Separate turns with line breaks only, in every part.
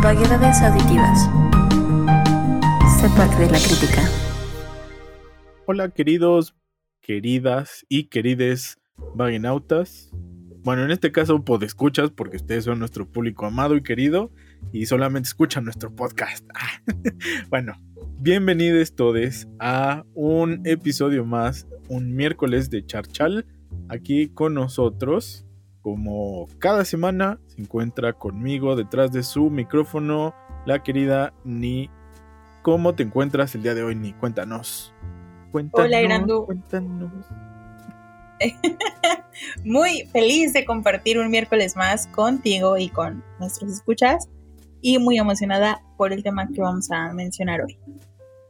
Vaguedades auditivas. De la crítica.
Hola queridos, queridas y querides vaginautas. Bueno, en este caso podescuchas porque ustedes son nuestro público amado y querido y solamente escuchan nuestro podcast. bueno, bienvenidos todos a un episodio más, un miércoles de Charchal, aquí con nosotros. Como cada semana se encuentra conmigo detrás de su micrófono la querida Ni. ¿Cómo te encuentras el día de hoy, Ni? Cuéntanos. Cuéntanos.
Hola, Grandu.
Cuéntanos.
Muy feliz de compartir un miércoles más contigo y con nuestros escuchas y muy emocionada por el tema que vamos a mencionar hoy.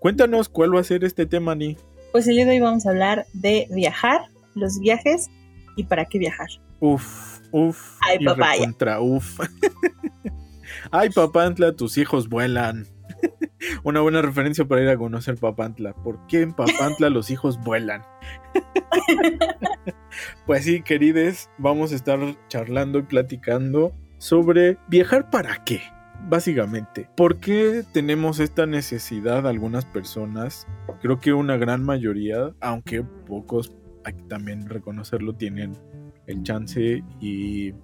Cuéntanos cuál va a ser este tema, Ni.
Pues el día de hoy vamos a hablar de viajar, los viajes y para qué viajar.
Uf, uf.
Ay,
y
papaya.
recontra uf. Ay, Papantla, tus hijos vuelan. Una buena referencia para ir a conocer Papantla. ¿Por qué en Papantla los hijos vuelan? pues sí, querides, vamos a estar charlando y platicando sobre viajar para qué. Básicamente, ¿por qué tenemos esta necesidad algunas personas? Creo que una gran mayoría, aunque pocos, hay que también reconocerlo, tienen el chance y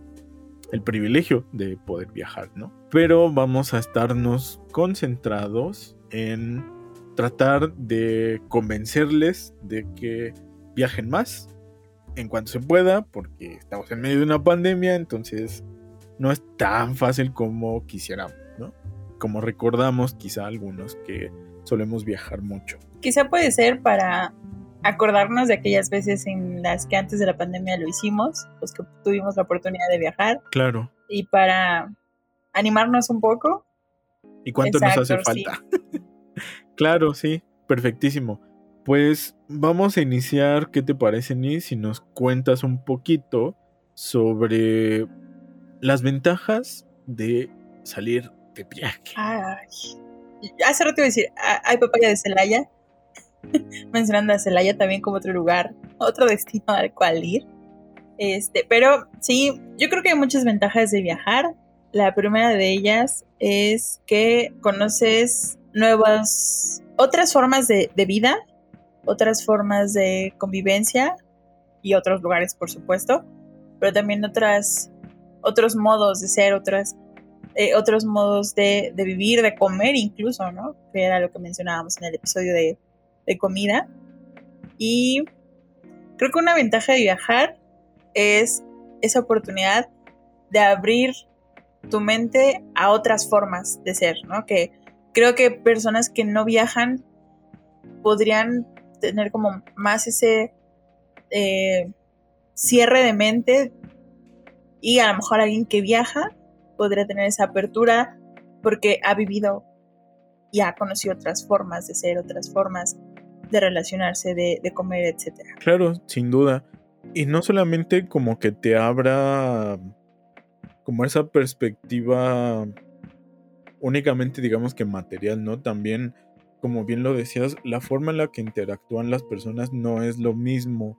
el privilegio de poder viajar, ¿no? Pero vamos a estarnos concentrados en tratar de convencerles de que viajen más en cuanto se pueda, porque estamos en medio de una pandemia, entonces no es tan fácil como quisiéramos, ¿no? Como recordamos quizá algunos que solemos viajar mucho.
Quizá puede ser para acordarnos de aquellas veces en las que antes de la pandemia lo hicimos, los que tuvimos la oportunidad de viajar,
Claro.
y para animarnos un poco.
¿Y cuánto nos hace
sí.
falta? claro, sí, perfectísimo. Pues vamos a iniciar, ¿qué te parece, Ni? Si nos cuentas un poquito sobre las ventajas de salir de viaje.
Ay, hace rato iba a decir, ah, hay papaya de Celaya, mencionando a Celaya también como otro lugar, otro destino al cual ir. Este, pero sí, yo creo que hay muchas ventajas de viajar. La primera de ellas es que conoces nuevas, otras formas de, de vida, otras formas de convivencia y otros lugares, por supuesto, pero también otras, otros modos de ser, otras, eh, otros modos de, de vivir, de comer incluso, ¿no? Que era lo que mencionábamos en el episodio de, de comida. Y creo que una ventaja de viajar es esa oportunidad de abrir tu mente a otras formas de ser, ¿no? Que creo que personas que no viajan podrían tener como más ese eh, cierre de mente y a lo mejor alguien que viaja podría tener esa apertura porque ha vivido y ha conocido otras formas de ser, otras formas de relacionarse, de, de comer, etcétera.
Claro, sin duda. Y no solamente como que te abra como esa perspectiva únicamente digamos que material, ¿no? También, como bien lo decías, la forma en la que interactúan las personas no es lo mismo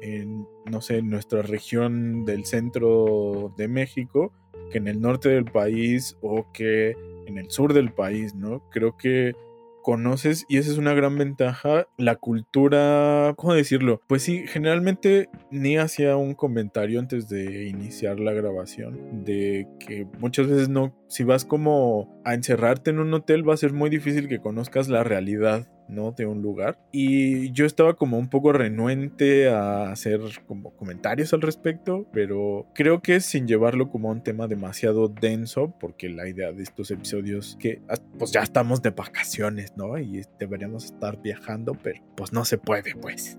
en, no sé, en nuestra región del centro de México que en el norte del país o que en el sur del país, ¿no? Creo que conoces, y esa es una gran ventaja, la cultura, ¿cómo decirlo? Pues sí, generalmente ni hacía un comentario antes de iniciar la grabación, de que muchas veces no, si vas como a encerrarte en un hotel, va a ser muy difícil que conozcas la realidad. ¿No? De un lugar. Y yo estaba como un poco renuente a hacer como comentarios al respecto, pero creo que sin llevarlo como un tema demasiado denso, porque la idea de estos episodios que pues ya estamos de vacaciones, ¿no? Y deberíamos estar viajando, pero pues no se puede, pues.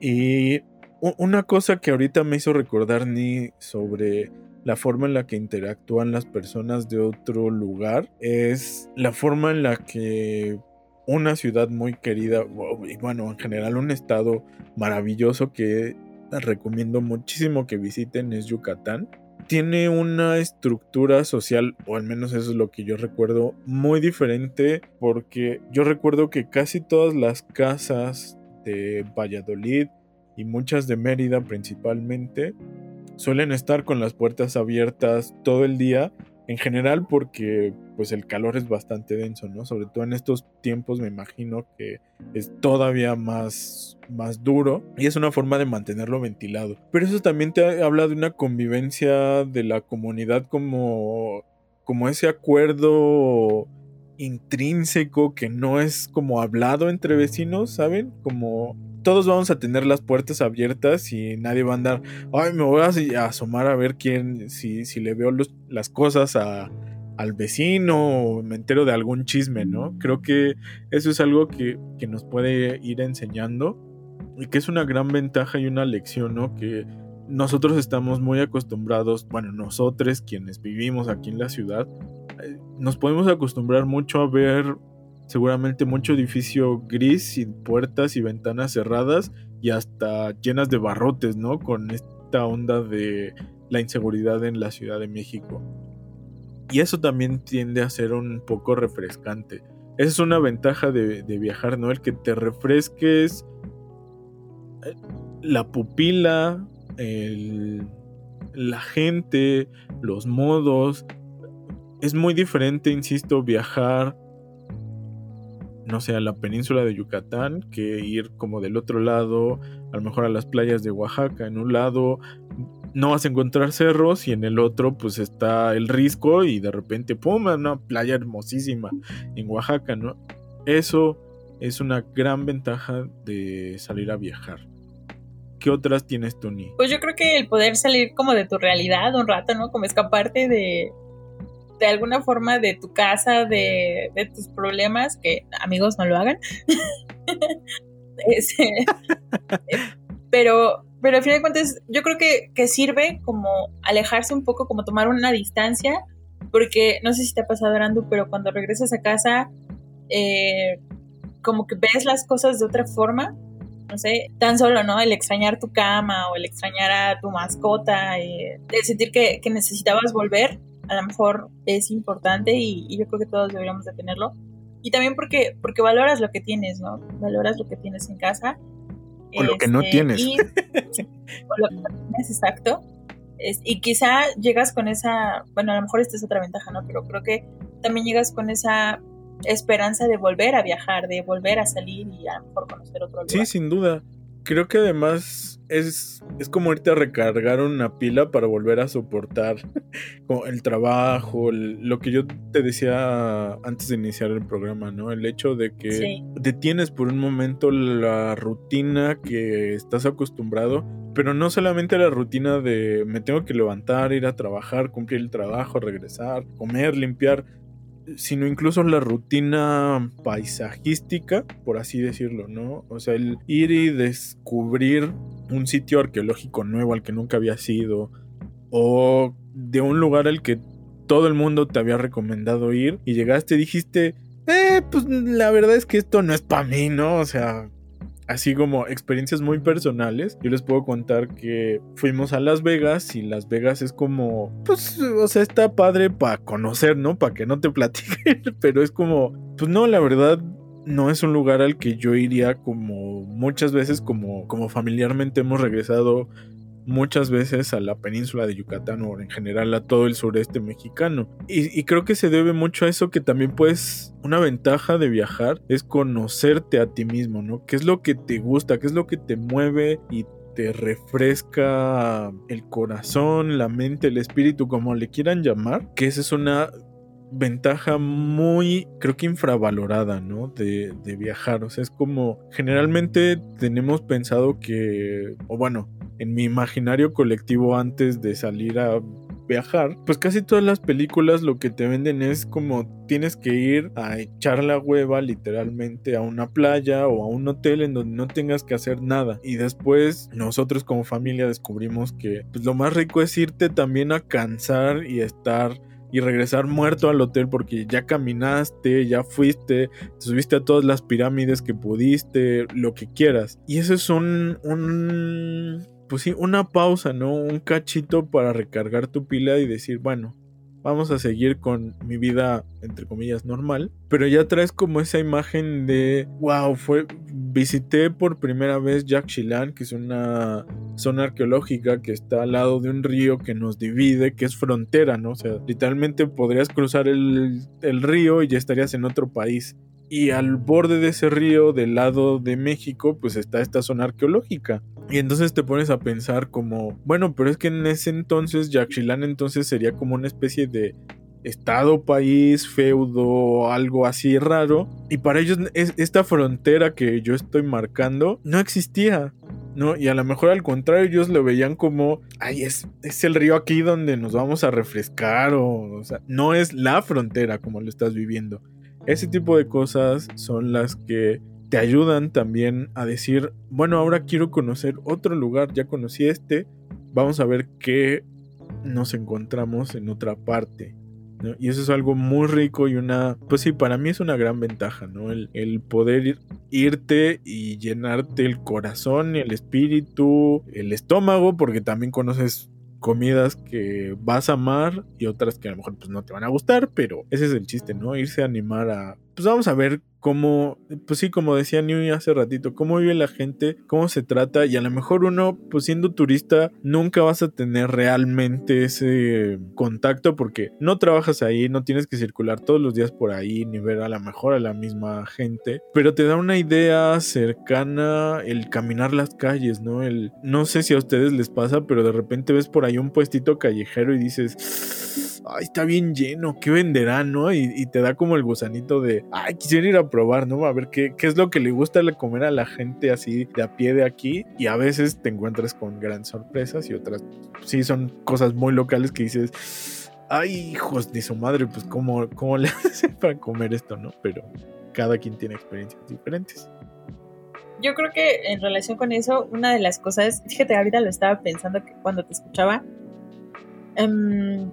Y una cosa que ahorita me hizo recordar ni sobre la forma en la que interactúan las personas de otro lugar es la forma en la que una ciudad muy querida y bueno, en general un estado maravilloso que recomiendo muchísimo que visiten es Yucatán. Tiene una estructura social, o al menos eso es lo que yo recuerdo, muy diferente porque yo recuerdo que casi todas las casas de Valladolid y muchas de Mérida principalmente suelen estar con las puertas abiertas todo el día en general porque pues el calor es bastante denso, ¿no? Sobre todo en estos tiempos me imagino que es todavía más, más duro y es una forma de mantenerlo ventilado. Pero eso también te habla de una convivencia de la comunidad como, como ese acuerdo intrínseco que no es como hablado entre vecinos, ¿saben? Como todos vamos a tener las puertas abiertas y nadie va a andar, ay, me voy a asomar a ver quién, si, si le veo las cosas a, al vecino o me entero de algún chisme, ¿no? Creo que eso es algo que, que nos puede ir enseñando y que es una gran ventaja y una lección, ¿no? Que nosotros estamos muy acostumbrados, bueno, nosotros quienes vivimos aquí en la ciudad, nos podemos acostumbrar mucho a ver seguramente mucho edificio gris sin puertas y ventanas cerradas y hasta llenas de barrotes, ¿no? Con esta onda de la inseguridad en la Ciudad de México. Y eso también tiende a ser un poco refrescante. Esa es una ventaja de, viajar, ¿no? El que te refresques eh, la pupila, la gente, los modos. Es muy diferente, insisto, viajar no sé, a la península de Yucatán que ir como del otro lado, a lo mejor a las playas de Oaxaca. En un lado no vas a encontrar cerros y en el otro pues está el risco y de repente, ¡pum!, una playa hermosísima en Oaxaca, ¿no? Eso es una gran ventaja de salir a viajar. ¿Qué otras tienes tú, Ni?
Pues yo creo que el poder salir como de tu realidad un rato, ¿no? Como escaparte de, de alguna forma de tu casa, de, tus problemas, que amigos no lo hagan. Este, pero, pero al final de cuentas, yo creo que, sirve como alejarse un poco, como tomar una distancia, porque no sé si te ha pasado, Arandu, pero cuando regresas a casa, eh, como que ves las cosas de otra forma. No sé, tan solo, ¿no? El extrañar tu cama o el extrañar a tu mascota, eh, el sentir que, que necesitabas volver, a lo mejor es importante y, yo creo que todos deberíamos de tenerlo. Y también porque, porque valoras lo que tienes, ¿no? Valoras lo que tienes en casa.
O lo que no este, tienes.
o lo que no tienes, exacto. y quizá llegas con esa, bueno, a lo mejor esta es otra ventaja, ¿no? Pero creo que también llegas con esa esperanza de volver a viajar, de volver a salir y a lo mejor conocer otro lugar.
Sí, sin duda. Creo que además es, es como irte a recargar una pila para volver a soportar el trabajo, lo que yo te decía antes de iniciar el programa, ¿no? El hecho de que detienes por un momento la rutina que estás acostumbrado, pero no solamente la rutina de me tengo que levantar, ir a trabajar, cumplir el trabajo, regresar, comer, limpiar, sino incluso la rutina paisajística, por así decirlo, ¿no? O sea, el ir y descubrir un sitio arqueológico nuevo al que nunca había sido, o de un lugar al que todo el mundo te había recomendado ir y llegaste y dijiste, eh, pues la verdad es que esto no es para mí, ¿no? O sea, así como experiencias muy personales, yo les puedo contar que fuimos a Las Vegas y Las Vegas es como, pues, o sea, está padre para conocer, ¿no? Para que no te platiquen, pero es como, pues no, la verdad no es un lugar al que yo iría como muchas veces como, como familiarmente hemos regresado muchas veces a la península de Yucatán o en general a todo el sureste mexicano. Y, creo que se debe mucho a eso que también puedes, una ventaja de viajar es conocerte a ti mismo, ¿no? ¿Qué es lo que te gusta? ¿Qué es lo que te mueve y te refresca el corazón, la mente, el espíritu, como le quieran llamar? Que esa es una ventaja muy, creo que infravalorada, ¿no? De, viajar. O sea, es como, generalmente tenemos pensado que, o bueno, en mi imaginario colectivo antes de salir a viajar, pues casi todas las películas lo que te venden es como tienes que ir a echar la hueva literalmente a una playa o a un hotel en donde no tengas que hacer nada. Y después nosotros como familia descubrimos que pues, lo más rico es irte también a cansar y estar y regresar muerto al hotel porque ya caminaste, ya fuiste, te subiste a todas las pirámides que pudiste, lo que quieras. Y eso es un, un pues sí, una pausa, ¿no? Un cachito para recargar tu pila y decir, bueno, vamos a seguir con mi vida, entre comillas, normal. Pero ya traes como esa imagen de, wow, fue, visité por primera vez Yaxchilán, que es una zona arqueológica que está al lado de un río que nos divide, que es frontera, ¿no? O sea, literalmente podrías cruzar el, el río y ya estarías en otro país. Y al borde de ese río, del lado de México, pues está esta zona arqueológica. Y entonces te pones a pensar como, bueno, pero es que en ese entonces Yaxchilán entonces sería como una especie de estado, país, feudo, algo así raro. Y para ellos esta frontera que yo estoy marcando no existía. ¿no? Y a lo mejor al contrario, ellos lo veían como, ay, es, es el río aquí donde nos vamos a refrescar, o, o sea, no es la frontera como lo estás viviendo. Ese tipo de cosas son las que te ayudan también a decir, bueno, ahora quiero conocer otro lugar, ya conocí este, vamos a ver qué nos encontramos en otra parte. Y eso es algo muy rico y una, pues sí, para mí es una gran ventaja, ¿no? El, poder irte y llenarte el corazón, el espíritu, el estómago, porque también conoces comidas que vas a amar y otras que a lo mejor pues no te van a gustar, pero ese es el chiste, ¿no? Irse a animar a, pues vamos a ver cómo, pues sí, como decía New hace ratito, cómo vive la gente, cómo se trata y a lo mejor uno, pues siendo turista, nunca vas a tener realmente ese contacto porque no trabajas ahí, no tienes que circular todos los días por ahí ni ver a lo mejor a la misma gente, pero te da una idea cercana el caminar las calles, ¿no? El, no sé si a ustedes les pasa, pero de repente ves por ahí un puestito callejero y dices, ay, está bien lleno, ¿qué venderán, no? Y, y te da como el gusanito de, ay, quisiera ir a probar, ¿no? A ver qué, qué es lo que le gusta comer a la gente así de a pie de aquí. Y a veces te encuentras con grandes sorpresas y otras sí son cosas muy locales que dices, ay, hijos de su madre, pues cómo, cómo le hacen para comer esto, ¿no? Pero cada quien tiene experiencias diferentes.
Yo creo que en relación con eso, una de las cosas, fíjate, ahorita lo estaba pensando que cuando te escuchaba, um,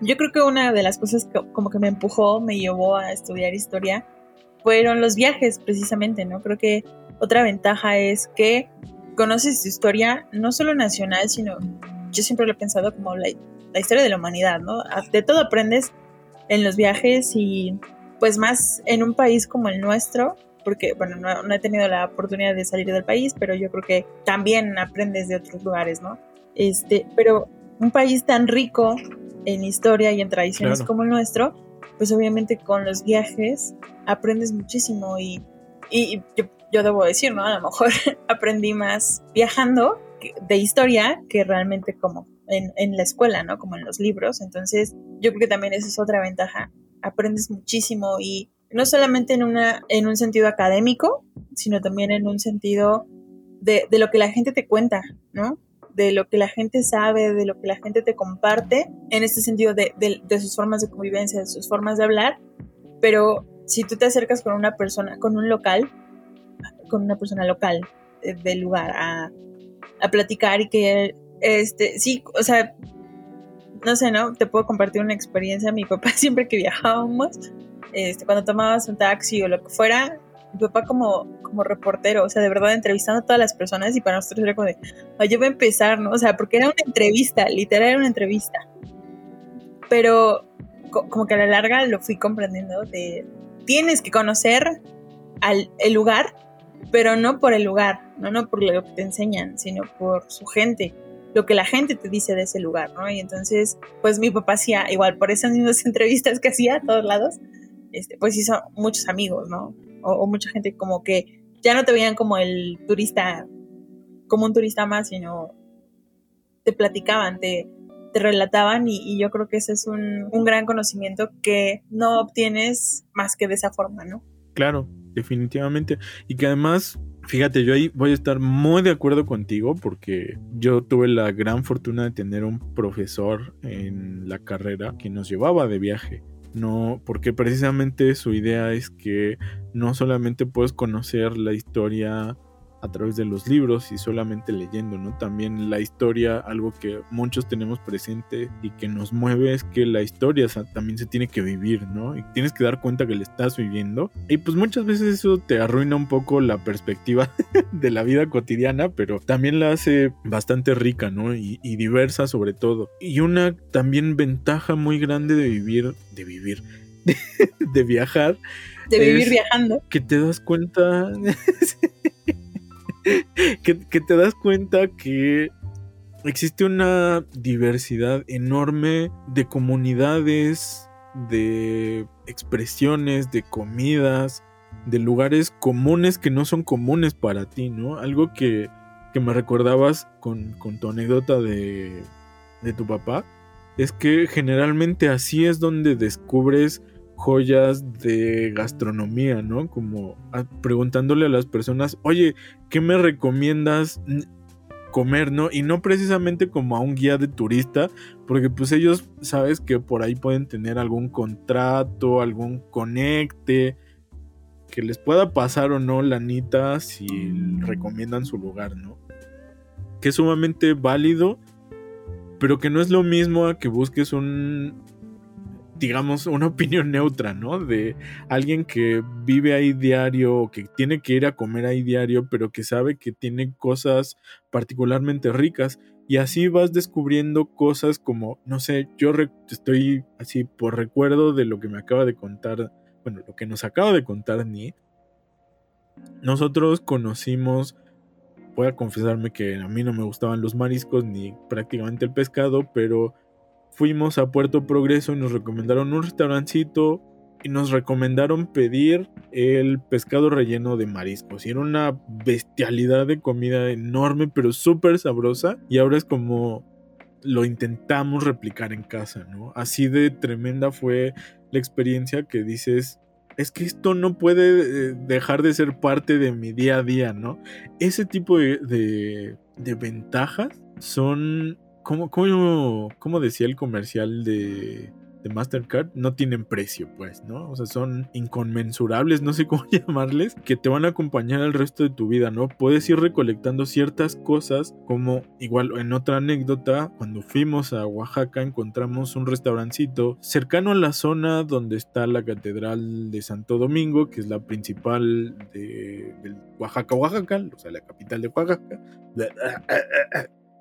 yo creo que una de las cosas que como que me empujó, me llevó a estudiar historia, fueron los viajes precisamente, ¿no? Creo que otra ventaja es que conoces tu historia no solo nacional, sino yo siempre lo he pensado como la, historia de la humanidad, ¿no? De todo aprendes en los viajes y pues más en un país como el nuestro, porque bueno, no, no, he tenido la oportunidad de salir del país, pero yo creo que también aprendes de otros lugares, ¿no? Este, pero un país tan rico en historia y en tradiciones como el nuestro, pues obviamente con los viajes aprendes muchísimo y, y yo, debo decir, ¿no? A lo mejor aprendí más viajando de historia que realmente como en, en, la escuela, ¿no? Como en los libros. Entonces, yo creo que también esa es otra ventaja. Aprendes muchísimo y no solamente en, una, en un sentido académico, sino también en un sentido de, de lo que la gente te cuenta, ¿no? De lo que la gente sabe, de lo que la gente te comparte, en este sentido de, sus formas de convivencia, de sus formas de hablar, pero si tú te acercas con una persona, con un local, con una persona local del lugar a, platicar y que, este, sí, o sea, no sé, ¿no? Te puedo compartir una experiencia. Mi papá siempre que viajábamos, este, cuando tomabas un taxi o lo que fuera, mi papá como, como reportero, o sea, de verdad entrevistando a todas las personas y para nosotros era como de, yo voy a empezar, ¿no? O sea, porque era una entrevista, literal era una entrevista. Pero como que a la larga lo fui comprendiendo de, tienes que conocer al, el lugar, pero no por el lugar, no, no por lo que te enseñan, sino por su gente, lo que la gente te dice de ese lugar, ¿no? Y entonces, pues mi papá hacía, igual por esas mismas entrevistas que hacía a todos lados, este, pues hizo muchos amigos, ¿no? O, mucha gente como que ya no te veían como el turista, como un turista más, sino te platicaban, te, te relataban y, yo creo que ese es un, un, gran conocimiento que no obtienes más que de esa forma, ¿no?
Claro, definitivamente. Y que además, fíjate, yo ahí voy a estar muy de acuerdo contigo porque yo tuve la gran fortuna de tener un profesor en la carrera que nos llevaba de viaje. No, porque precisamente su idea es que no solamente puedes conocer la historia a través de los libros y solamente leyendo, ¿no? También la historia, algo que muchos tenemos presente y que nos mueve es que la historia también se tiene que vivir, ¿no? Y tienes que dar cuenta que le estás viviendo. Y pues muchas veces eso te arruina un poco la perspectiva de la vida cotidiana, pero también la hace bastante rica, ¿no? Y, y diversa sobre todo. Y una también ventaja muy grande de vivir, de vivir, de, viajar.
De vivir viajando.
Que te das cuenta. que, te das cuenta que existe una diversidad enorme de comunidades, de expresiones, de comidas, de lugares comunes que no son comunes para ti, ¿no? Algo que, que me recordabas con, con tu anécdota de, de tu papá, es que generalmente así es donde descubres joyas de gastronomía, ¿no? Como preguntándole a las personas, oye, ¿qué me recomiendas comer, ¿no? Y no precisamente como a un guía de turista, porque pues ellos, sabes que por ahí pueden tener algún contrato, algún conecte, que les pueda pasar o no la nita si recomiendan su lugar, ¿no? Que es sumamente válido, pero que no es lo mismo a que busques un digamos, una opinión neutra, ¿no? De alguien que vive ahí diario, que tiene que ir a comer ahí diario, pero que sabe que tiene cosas particularmente ricas. Y así vas descubriendo cosas como, no sé, yo estoy así por recuerdo de lo que me acaba de contar, bueno, lo que nos acaba de contar Ni. Nosotros conocimos, voy a confesarme que a mí no me gustaban los mariscos ni prácticamente el pescado, pero fuimos a Puerto Progreso y nos recomendaron un restaurancito y nos recomendaron pedir el pescado relleno de mariscos. Y era una bestialidad de comida enorme, pero súper sabrosa. Y ahora es como lo intentamos replicar en casa, ¿no? Así de tremenda fue la experiencia que dices, es que esto no puede eh, dejar de ser parte de mi día a día, ¿no? Ese tipo de, de, de ventajas son ¿Cómo, cómo, decía el comercial de, de, Mastercard? No tienen precio, pues, ¿no? O sea, son inconmensurables, no sé cómo llamarles, que te van a acompañar el resto de tu vida, ¿no? Puedes ir recolectando ciertas cosas, como igual en otra anécdota, cuando fuimos a Oaxaca encontramos un restaurancito cercano a la zona donde está la Catedral de Santo Domingo, que es la principal de, de Oaxaca, Oaxaca, o sea, la capital de Oaxaca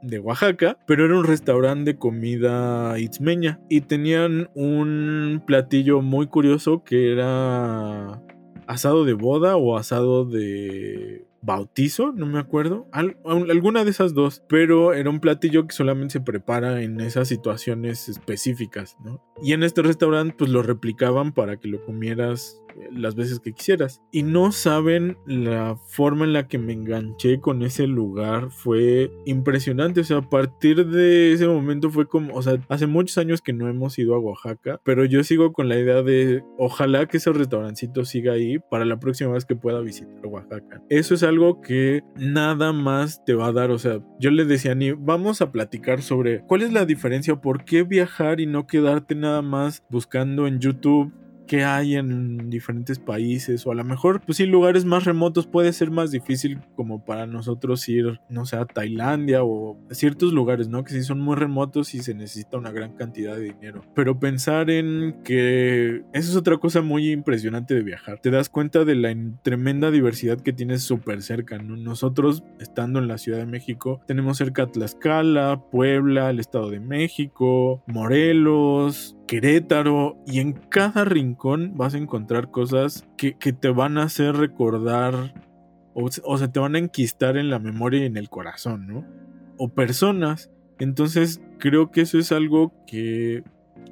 de Oaxaca, pero era un restaurante de comida itzmeña y tenían un platillo muy curioso que era asado de boda o asado de bautizo, no me acuerdo, alguna de esas dos, pero era un platillo que solamente se prepara en esas situaciones específicas, ¿no? Y en este restaurante pues lo replicaban para que lo comieras las veces que quisieras. Y no saben la forma en la que me enganché con ese lugar. Fue impresionante. O sea, a partir de ese momento fue como, o sea, hace muchos años que no hemos ido a Oaxaca, pero yo sigo con la idea de ojalá que ese restaurancito siga ahí para la próxima vez que pueda visitar Oaxaca. Eso es algo que nada más te va a dar. O sea, yo le decía a Ni, vamos a platicar sobre cuál es la diferencia, por qué viajar y no quedarte nada más buscando en YouTube que hay en diferentes países o a lo mejor pues sí lugares más remotos puede ser más difícil como para nosotros ir no sé a Tailandia o a ciertos lugares no que sí son muy remotos y se necesita una gran cantidad de dinero. Pero pensar en que eso es otra cosa muy impresionante de viajar. Te das cuenta de la tremenda diversidad que tienes súper cerca ¿no? nosotros estando en la Ciudad de México tenemos cerca Tlaxcala Puebla el Estado de México Morelos Querétaro y en cada rincón vas a encontrar cosas que, te van a hacer recordar o, o, se te van a enquistar en la memoria y en el corazón, ¿no? O personas. Entonces creo que eso es algo que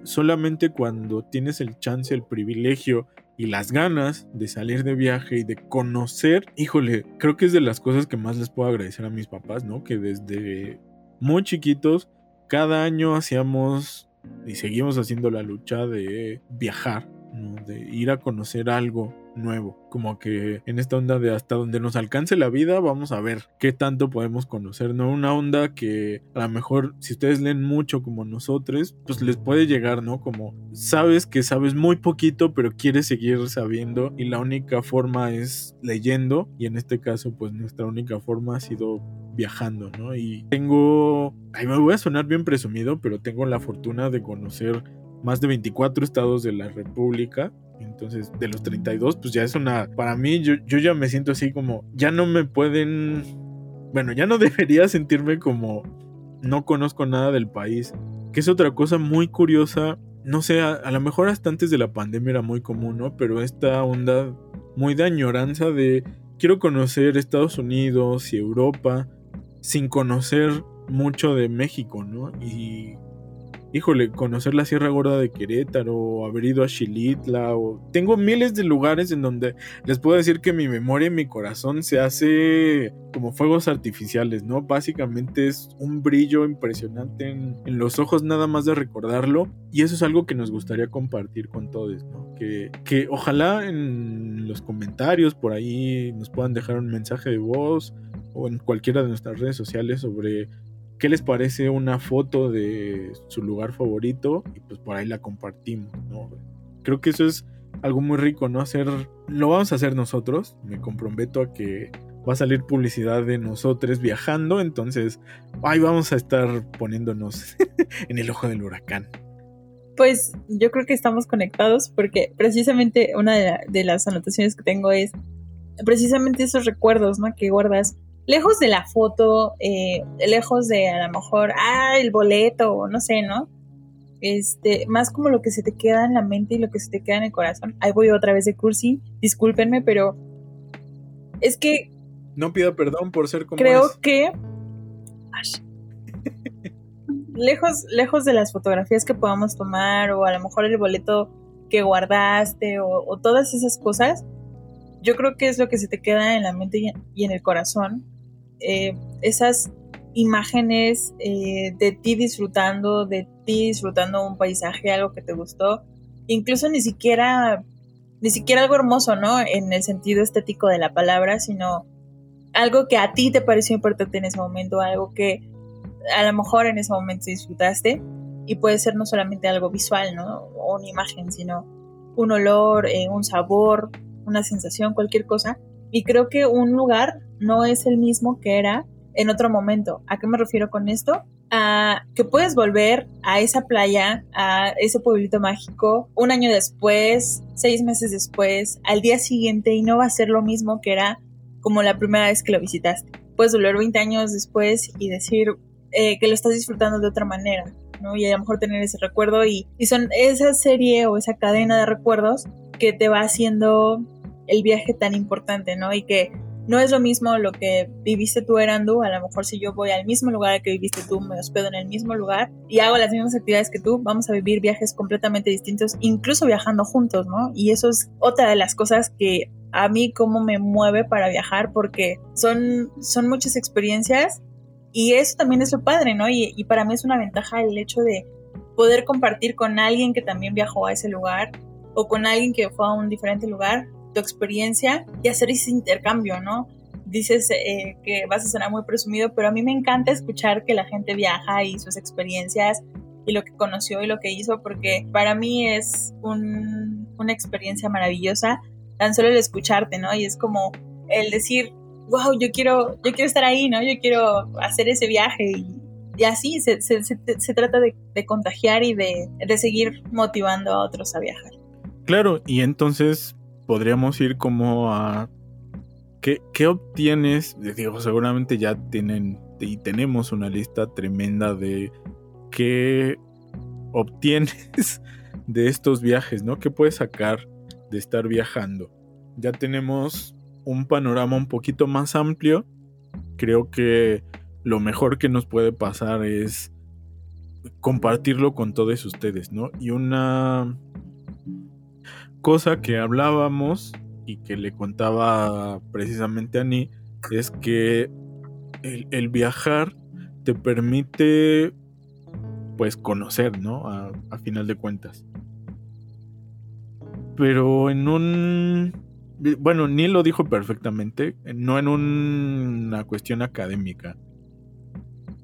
solamente cuando tienes el chance, el privilegio y las ganas de salir de viaje y de conocer, híjole, creo que es de las cosas que más les puedo agradecer a mis papás, ¿no? Que desde muy chiquitos, cada año hacíamos y seguimos haciendo la lucha de viajar, de ir a conocer algo nuevo, como que en esta onda de hasta donde nos alcance la vida, vamos a ver qué tanto podemos conocer, ¿no? Una onda que a lo mejor si ustedes leen mucho como nosotros, pues les puede llegar, ¿no? Como sabes que sabes muy poquito, pero quieres seguir sabiendo y la única forma es leyendo y en este caso pues nuestra única forma ha sido viajando, ¿no? Y tengo, ay, me voy a sonar bien presumido, pero tengo la fortuna de conocer más de 24 estados de la República. Entonces, de los 32, pues ya es una... Para mí, yo, yo ya me siento así como... Ya no me pueden... Bueno, ya no debería sentirme como... No conozco nada del país. Que es otra cosa muy curiosa. No sé, a, lo mejor hasta antes de la pandemia era muy común, ¿no? Pero esta onda muy de añoranza de... Quiero conocer Estados Unidos y Europa sin conocer mucho de México, ¿no? Y híjole, conocer la Sierra Gorda de Querétaro, o haber ido a Xilitla, o tengo miles de lugares en donde les puedo decir que mi memoria y mi corazón se hace como fuegos artificiales, ¿no? Básicamente es un brillo impresionante en, en los ojos nada más de recordarlo, y eso es algo que nos gustaría compartir con todos, ¿no? Que, que ojalá en los comentarios por ahí nos puedan dejar un mensaje de voz o en cualquiera de nuestras redes sociales sobre qué les parece una foto de su lugar favorito y pues por ahí la compartimos, ¿no? Creo que eso es algo muy rico, ¿no? Hacer, lo vamos a hacer nosotros, me comprometo a que va a salir publicidad de nosotros viajando, entonces ahí vamos a estar poniéndonos en el ojo del huracán.
Pues yo creo que estamos conectados porque precisamente una de, de las anotaciones que tengo es precisamente esos recuerdos, ¿no? Que guardas lejos de la foto, eh, lejos de a lo mejor, ah, el boleto, o no sé, ¿no? Este, más como lo que se te queda en la mente y lo que se te queda en el corazón. Ahí voy otra vez de cursi, discúlpenme, pero es que...
No pido perdón por ser como
Creo que... lejos, lejos de las fotografías que podamos tomar o a lo mejor el boleto que guardaste o, o todas esas cosas, yo creo que es lo que se te queda en la mente y en el corazón eh, esas imágenes eh, de ti disfrutando, de ti disfrutando un paisaje, algo que te gustó, incluso ni siquiera, ni siquiera algo hermoso, ¿no? En el sentido estético de la palabra, sino algo que a ti te pareció importante en ese momento, algo que a lo mejor en ese momento disfrutaste y puede ser no solamente algo visual, ¿no? O una imagen, sino un olor, eh, un sabor, una sensación, cualquier cosa. Y creo que un lugar no es el mismo que era en otro momento. ¿A qué me refiero con esto? A que puedes volver a esa playa, a ese pueblito mágico, un año después, seis meses después, al día siguiente, y no va a ser lo mismo que era como la primera vez que lo visitaste. Puedes volver 20 años después y decir eh, que lo estás disfrutando de otra manera, ¿no? Y a lo mejor tener ese recuerdo y, y son esa serie o esa cadena de recuerdos que te va haciendo el viaje tan importante, ¿no? Y que no es lo mismo lo que viviste tú Erandu, a lo mejor si yo voy al mismo lugar que viviste tú, me hospedo en el mismo lugar y hago las mismas actividades que tú, vamos a vivir viajes completamente distintos, incluso viajando juntos, ¿no? Y eso es otra de las cosas que a mí como me mueve para viajar porque son, son muchas experiencias y eso también es lo padre, ¿no? Y para mí es una ventaja el hecho de poder compartir con alguien que también viajó a ese lugar o con alguien que fue a un diferente lugar tu experiencia y hacer ese intercambio, ¿no? Dices eh, que vas a sonar muy presumido, pero a mí me encanta escuchar que la gente viaja y sus experiencias y lo que conoció y lo que hizo, porque para mí es una experiencia maravillosa tan solo el escucharte, ¿no? Y es como el decir, wow, yo quiero, yo quiero estar ahí, ¿no? Yo quiero hacer ese viaje y, así se, se, se, trata de, de, contagiar y de, de seguir motivando a otros a viajar.
Claro, y entonces podríamos ir como a... ¿Qué, qué obtienes? Digo, seguramente ya tienen y tenemos una lista tremenda de qué obtienes de estos viajes, ¿no? ¿Qué puedes sacar de estar viajando? Ya tenemos un panorama un poquito más amplio. Creo que lo mejor que nos puede pasar es compartirlo con todos ustedes, ¿no? Y una cosa que hablábamos y que le contaba precisamente a Ani es que el, viajar te permite pues conocer, ¿no? A, final de cuentas. pero en un... Bueno, Neil lo dijo perfectamente, no en una cuestión académica,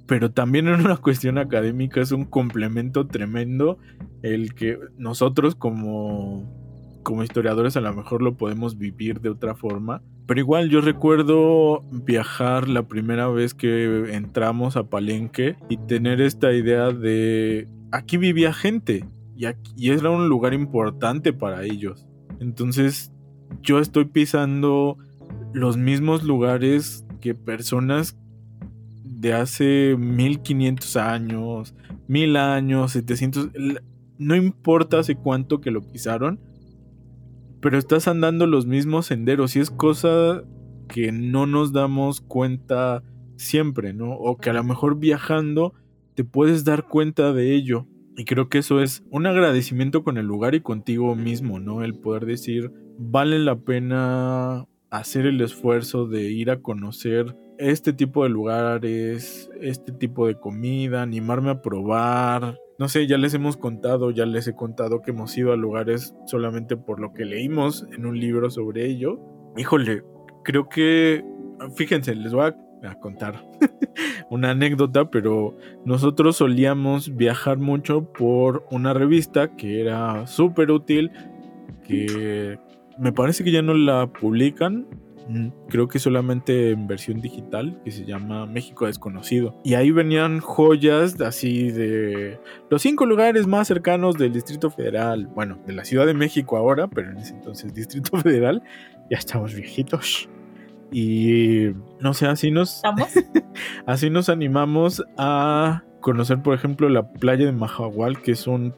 pero también en una cuestión académica es un complemento tremendo el que nosotros como, como historiadores a lo mejor lo podemos vivir de otra forma. Pero igual yo recuerdo viajar la primera vez que entramos a Palenque y tener esta idea de aquí vivía gente y, aquí, y era un lugar importante para ellos. Entonces yo estoy pisando los mismos lugares que personas de hace 1500 años, 1000 años, 700, no importa hace cuánto que lo pisaron, pero estás andando los mismos senderos y es cosa que no nos damos cuenta siempre, ¿no? O que a lo mejor viajando te puedes dar cuenta de ello. Y creo que eso es un agradecimiento con el lugar y contigo mismo, ¿no? El poder decir, vale la pena hacer el esfuerzo de ir a conocer este tipo de lugares, este tipo de comida, animarme a probar. No sé, ya les hemos contado, ya les he contado que hemos ido a lugares solamente por lo que leímos en un libro sobre ello. Híjole, creo que, fíjense, les voy a contar una anécdota, pero nosotros solíamos viajar mucho por una revista que era súper útil, que me parece que ya no la publican, creo que solamente en versión digital, que se llama México Desconocido. Y ahí venían joyas así de los cinco lugares más cercanos del Distrito Federal, bueno, de la Ciudad de México ahora, pero en ese entonces Distrito Federal, ya estamos viejitos. Y no sé, así nos. así nos animamos a conocer, por ejemplo, la playa de Mahahual, que es un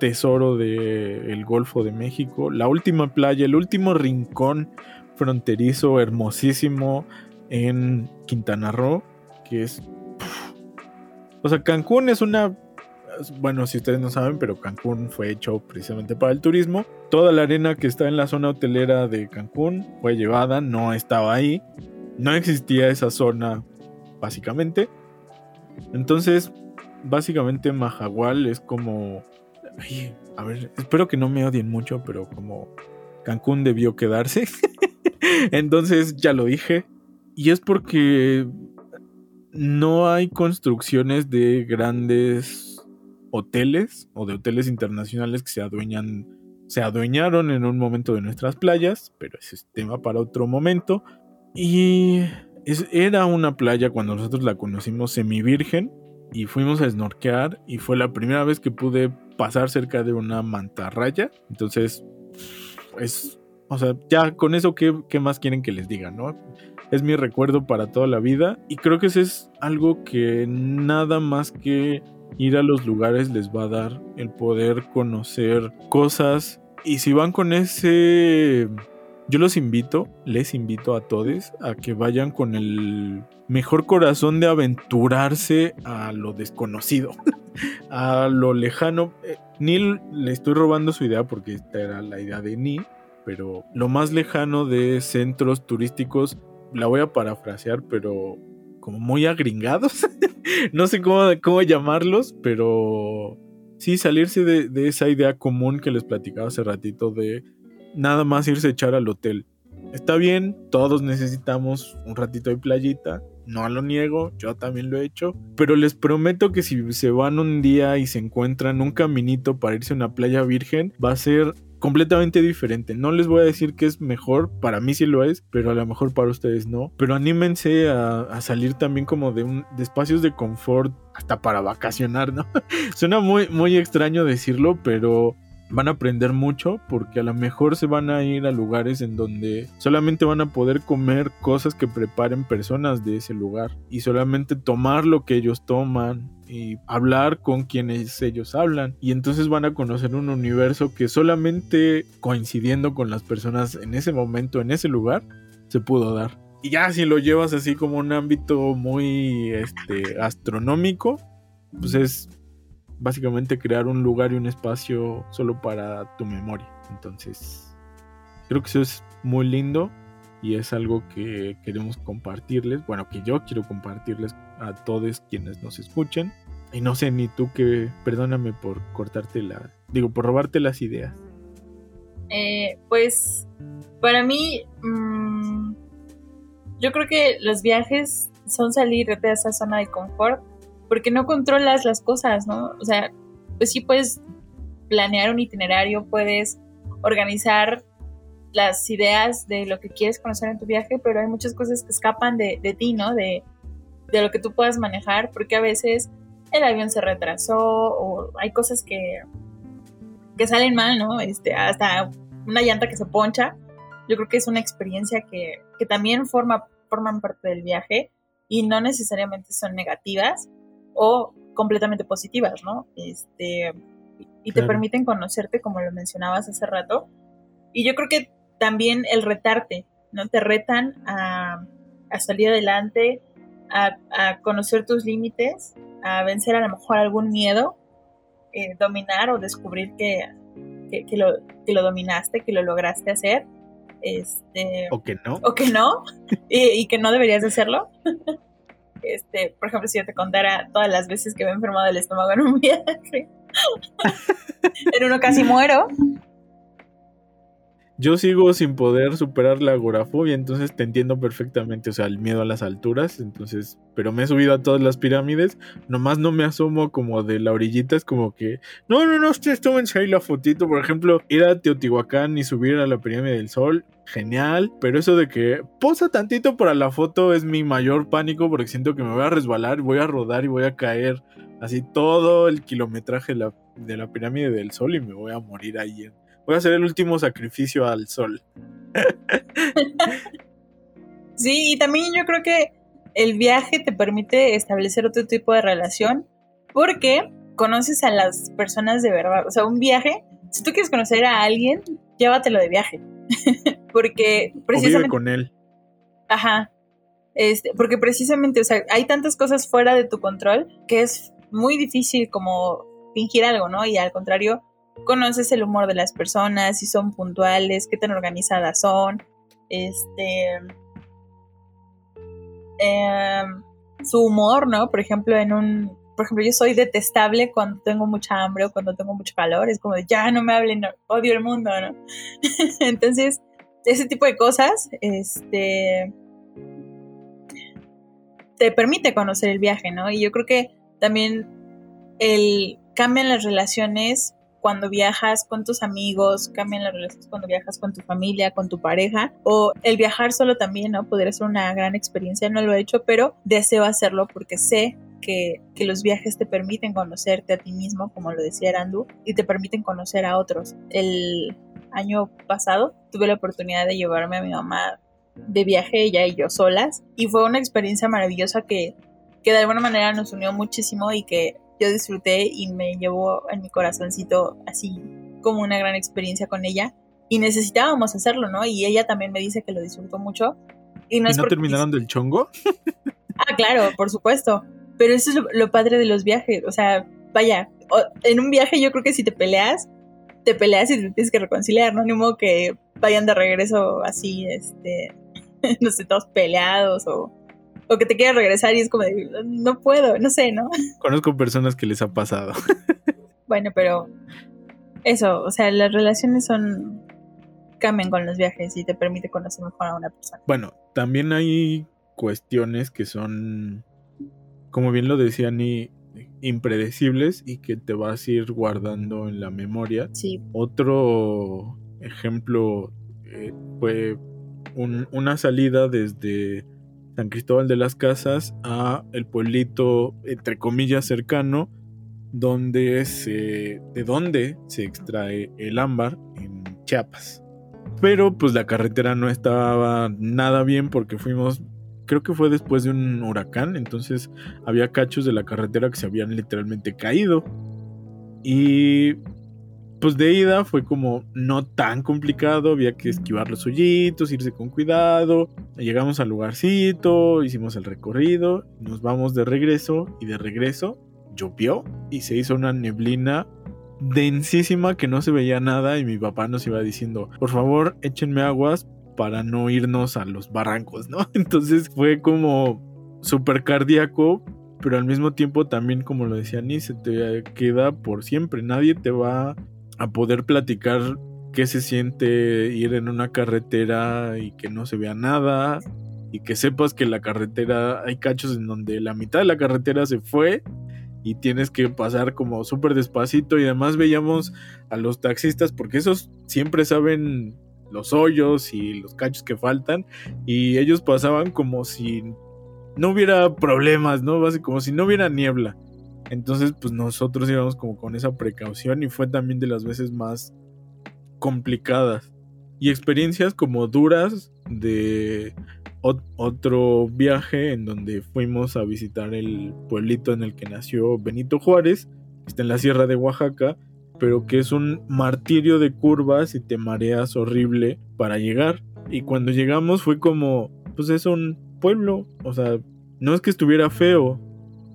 tesoro del Golfo de México. La última playa, el último rincón fronterizo hermosísimo en Quintana Roo, que es. O sea, Cancún es una bueno, si ustedes no saben, pero Cancún fue hecho precisamente para el turismo. Toda la arena que está en la zona hotelera de Cancún fue llevada, no estaba ahí. No existía esa zona, básicamente. Entonces, básicamente Mahahual es como... a ver, espero que no me odien mucho, pero como Cancún debió quedarse. Entonces, ya lo dije. Y es porque no hay construcciones de grandes hoteles o de hoteles internacionales que se adueñan, se adueñaron en un momento de nuestras playas, pero ese es tema para otro momento. Y era una playa cuando nosotros la conocimos semi virgen y fuimos a snorkear y fue la primera vez que pude pasar cerca de una mantarraya. Entonces, es, o sea, ya con eso, ¿qué, qué más quieren que les diga, no? Es mi recuerdo para toda la vida y creo que eso es algo que nada más que ir a los lugares les va a dar el poder conocer cosas. Y si van con ese... Yo los invito, les invito a todos a que vayan con el mejor corazón de aventurarse a lo desconocido, a lo lejano. Eh, Neil, le estoy robando su idea porque esta era la idea de Neil, pero lo más lejano de centros turísticos, la voy a parafrasear, pero como muy agringados. no sé cómo, cómo, llamarlos, pero sí salirse de, esa idea común que les platicaba hace ratito de nada más irse a echar al hotel. Está bien, todos necesitamos un ratito de playita, no lo niego, yo también lo he hecho, pero les prometo que si se van un día y se encuentran un caminito para irse a una playa virgen, va a ser completamente diferente. No les voy a decir que es mejor, para mí sí lo es, pero a lo mejor para ustedes no. Pero anímense a, salir también como de, un, de espacios de confort hasta para vacacionar, ¿no? Suena muy, muy extraño decirlo, pero van a aprender mucho porque a lo mejor se van a ir a lugares en donde solamente van a poder comer cosas que preparen personas de ese lugar y solamente tomar lo que ellos toman y hablar con quienes ellos hablan y entonces van a conocer un universo que solamente coincidiendo con las personas en ese momento en ese lugar se pudo dar y ya si lo llevas así como un ámbito muy este astronómico pues es básicamente crear un lugar y un espacio solo para tu memoria. Entonces, creo que eso es muy lindo y es algo que queremos compartirles. Bueno, que yo quiero compartirles a todos quienes nos escuchen. Y no sé ni tú que, perdóname por cortarte la, digo, por robarte las ideas.
Eh, pues para mí, mm, yo creo que los viajes son salir de esa zona de confort porque no controlas las cosas, ¿no? O sea, pues sí puedes planear un itinerario, puedes organizar las ideas de lo que quieres conocer en tu viaje, pero hay muchas cosas que escapan de, de ti, ¿no? De, de lo que tú puedas manejar, porque a veces el avión se retrasó o hay cosas que, que salen mal, ¿no? Este, hasta una llanta que se poncha. Yo creo que es una experiencia que, que también forma, forman parte del viaje y no necesariamente son negativas o completamente positivas, ¿no? Este, y te permiten conocerte, como lo mencionabas hace rato. Y yo creo que también el retarte, ¿no? Te retan a, a salir adelante, a, a, conocer tus límites, a vencer a lo mejor algún miedo, eh, dominar o descubrir que, que, que, lo, que lo dominaste, que lo lograste hacer. Este,
o que no.
O que no, y, y que no deberías de hacerlo. Este, por ejemplo, si yo te contara todas las veces que me he enfermado del estómago en un viaje. en uno casi muero.
Yo sigo sin poder superar la agorafobia, entonces te entiendo perfectamente, o sea, el miedo a las alturas, entonces, pero me he subido a todas las pirámides, nomás no me asomo como de la orillita, es como que, no, no, no, ustedes tómense ahí la fotito, por ejemplo, ir a Teotihuacán y subir a la pirámide del sol, genial, pero eso de que posa tantito para la foto es mi mayor pánico porque siento que me voy a resbalar, voy a rodar y voy a caer así todo el kilometraje de la, de la pirámide del sol y me voy a morir ahí en Voy a hacer el último sacrificio al sol.
sí, y también yo creo que el viaje te permite establecer otro tipo de relación porque conoces a las personas de verdad. O sea, un viaje, si tú quieres conocer a alguien, llévatelo de viaje. porque precisamente...
con él.
Ajá. Este, porque precisamente, o sea, hay tantas cosas fuera de tu control que es muy difícil como fingir algo, ¿no? Y al contrario, conoces el humor de las personas, si son puntuales, qué tan organizadas son, este, em, su humor, ¿no? Por ejemplo, en un, por ejemplo, yo soy detestable cuando tengo mucha hambre o cuando tengo mucho calor, es como de, ya no me hablen, odio el mundo, ¿no? Entonces, ese tipo de cosas, este, te permite conocer el viaje, ¿no? Y yo creo que también el cambian las relaciones cuando viajas con tus amigos, cambian las relaciones cuando viajas con tu familia, con tu pareja, o el viajar solo también, ¿no? Podría ser una gran experiencia, no lo he hecho, pero deseo hacerlo porque sé que, que, los viajes te permiten conocerte a ti mismo, como lo decía Arandu, y te permiten conocer a otros. El año pasado tuve la oportunidad de llevarme a mi mamá de viaje, ella y yo solas, y fue una experiencia maravillosa que, que de alguna manera nos unió muchísimo y que yo disfruté y me llevó en mi corazoncito así como una gran experiencia con ella. Y necesitábamos hacerlo, ¿no? Y ella también me dice que lo disfrutó mucho.
¿Y no, terminaron del chongo?
ah, claro, por supuesto. Pero eso es lo, padre de los viajes. O sea, vaya, en un viaje yo creo que si te peleas, te peleas y te tienes que reconciliar, ¿no? Ni modo que vayan de regreso así, este, no sé, todos peleados o o que te quiera regresar y es como de, no puedo, no sé, ¿no?
Conozco personas que les ha pasado.
bueno, pero eso, o sea, las relaciones son cambian con los viajes y te permite conocer mejor a una persona.
Bueno, también hay cuestiones que son, como bien lo decía Ni, impredecibles y que te vas a ir guardando en la memoria.
Sí.
Otro ejemplo eh, fue una salida desde San Cristóbal de las Casas a el pueblito entre comillas cercano donde se de donde se extrae el ámbar en Chiapas. Pero pues la carretera no estaba nada bien porque fuimos creo que fue después de un huracán, entonces había cachos de la carretera que se habían literalmente caído. Y pues de ida fue como no tan complicado, había que esquivar los hoyitos, irse con cuidado. Llegamos al lugarcito, hicimos el recorrido, nos vamos de regreso y de regreso llovió y se hizo una neblina densísima que no se veía nada y mi papá nos iba diciendo, por favor, échenme aguas para no irnos a los barrancos, ¿no? Entonces fue como súper cardíaco, pero al mismo tiempo también, como lo decía Ni, se te queda por siempre. Nadie te va a poder platicar qué se siente ir en una carretera y que no se vea nada y que sepas que la carretera hay cachos en donde la mitad de la carretera se fue y tienes que pasar como súper despacito y además veíamos a los taxistas porque esos siempre saben los hoyos y los cachos que faltan y ellos pasaban como si no hubiera problemas, ¿no? Como si no hubiera niebla. Entonces, pues nosotros íbamos como con esa precaución y fue también de las veces más complicadas. Y experiencias como duras de otro viaje en donde fuimos a visitar el pueblito en el que nació Benito Juárez, que está en la sierra de Oaxaca, pero que es un martirio de curvas y te mareas horrible para llegar. Y cuando llegamos fue como, pues es un pueblo, o sea, no es que estuviera feo,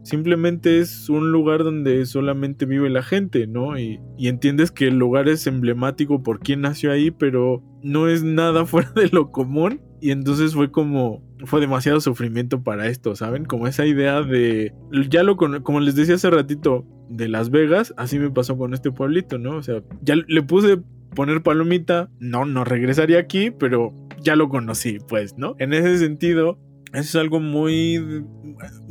simplemente es un lugar donde solamente vive la gente, ¿no? Y, entiendes que el lugar es emblemático por quien nació ahí, pero no es nada fuera de lo común. Y entonces fue como, fue demasiado sufrimiento para esto, ¿saben? Como esa idea de, ya lo, como les decía hace ratito, de Las Vegas, así me pasó con este pueblito, ¿no? O sea, ya le puse poner palomita, no, no regresaría aquí, pero ya lo conocí, pues, ¿no? En ese sentido, es algo muy,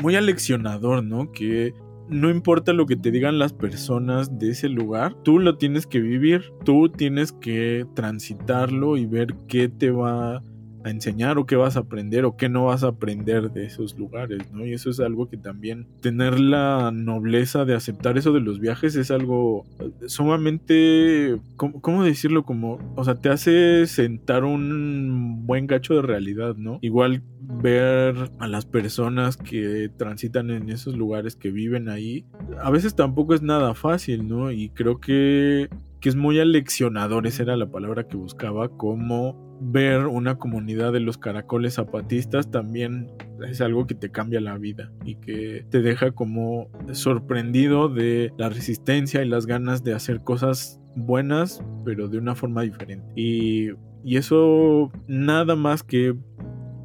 muy aleccionador, ¿no? Que no importa lo que te digan las personas de ese lugar, tú lo tienes que vivir, tú tienes que transitarlo y ver qué te va a enseñar o qué vas a aprender o qué no vas a aprender de esos lugares, ¿no? Y eso es algo que también tener la nobleza de aceptar eso de los viajes es algo sumamente, ¿cómo, decirlo? Como, o sea, te hace sentar un buen gacho de realidad, ¿no? Igual ver a las personas que transitan en esos lugares, que viven ahí, a veces tampoco es nada fácil, ¿no? Y creo que que es muy aleccionador, esa era la palabra que buscaba, como ver una comunidad de los caracoles zapatistas también es algo que te cambia la vida y que te deja como sorprendido de la resistencia y las ganas de hacer cosas buenas, pero de una forma diferente. Y, eso nada más que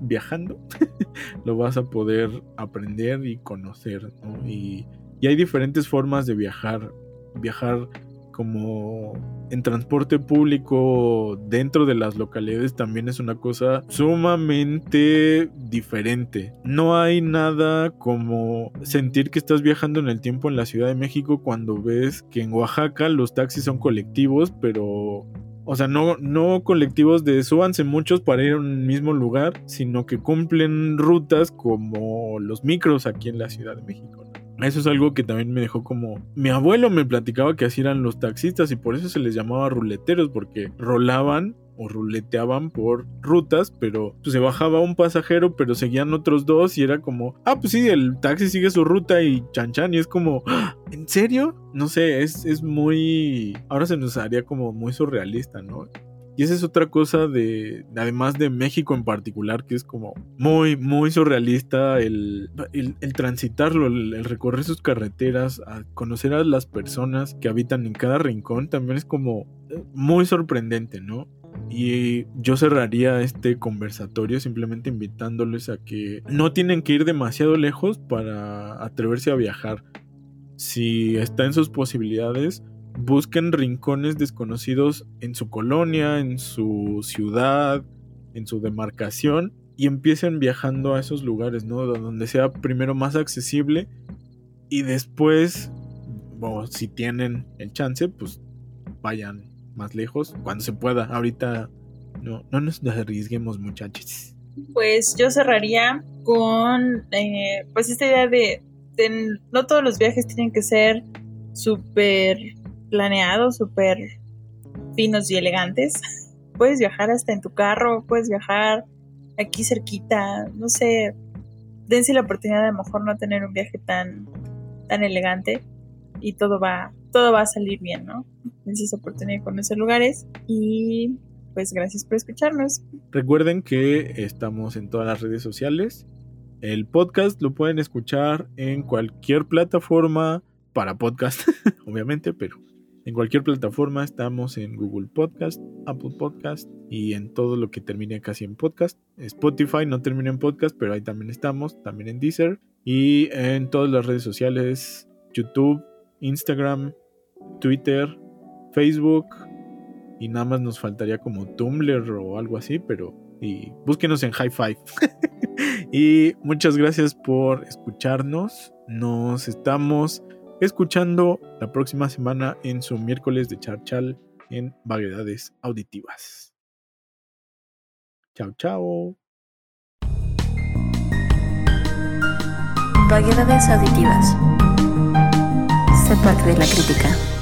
viajando lo vas a poder aprender y conocer, Y, y hay diferentes formas de viajar. Viajar como en transporte público dentro de las localidades también es una cosa sumamente diferente. No hay nada como sentir que estás viajando en el tiempo en la Ciudad de México cuando ves que en Oaxaca los taxis son colectivos, pero o sea, no, no colectivos de súbanse muchos para ir a un mismo lugar, sino que cumplen rutas como los micros aquí en la Ciudad de México. Eso es algo que también me dejó como... Mi abuelo me platicaba que así eran los taxistas y por eso se les llamaba ruleteros, porque rolaban o ruleteaban por rutas, pero pues, se bajaba un pasajero, pero seguían otros dos y era como, ah, pues sí, el taxi sigue su ruta y chan chan y es como, ah, ¿en serio? No sé, es, es muy... Ahora se nos haría como muy surrealista, ¿no? Y esa es otra cosa de, además de México en particular, que es como muy, muy surrealista el, el, transitarlo, el, recorrer sus carreteras, conocer a las personas que habitan en cada rincón, también es como eh, muy sorprendente, ¿no? Y yo cerraría este conversatorio simplemente invitándoles a que no tienen que ir demasiado lejos para atreverse a viajar. Si está en sus posibilidades, busquen rincones desconocidos en su colonia, en su ciudad, en su demarcación y empiecen viajando a esos lugares, ¿no? Donde sea primero más accesible y después, bueno, si tienen el chance, pues vayan más lejos cuando se pueda. Ahorita no, no nos arriesguemos, muchachos.
Pues yo cerraría con eh, pues esta idea de, de no todos los viajes tienen que ser súper planeados, súper finos y elegantes. Puedes viajar hasta en tu carro, puedes viajar aquí cerquita, no sé, dense la oportunidad de a lo mejor no tener un viaje tan, tan elegante y todo va, todo va a salir bien, ¿no? Dense esa oportunidad de conocer lugares y pues gracias por escucharnos.
Recuerden que estamos en todas las redes sociales. El podcast lo pueden escuchar en cualquier plataforma para podcast, obviamente, pero en cualquier plataforma estamos en Google Podcast, Apple Podcast y en todo lo que termine casi en podcast. Spotify no termina en podcast, pero ahí también estamos, también en Deezer y en todas las redes sociales, YouTube, Instagram, Twitter, Facebook y nada más nos faltaría como Tumblr o algo así, pero y búsquenos en High Five. y muchas gracias por escucharnos. Nos estamos escuchando la próxima semana en su miércoles de charchal en Vaguedades Auditivas. Chao, chao.
Vaguedades Auditivas. Sé parte de la crítica.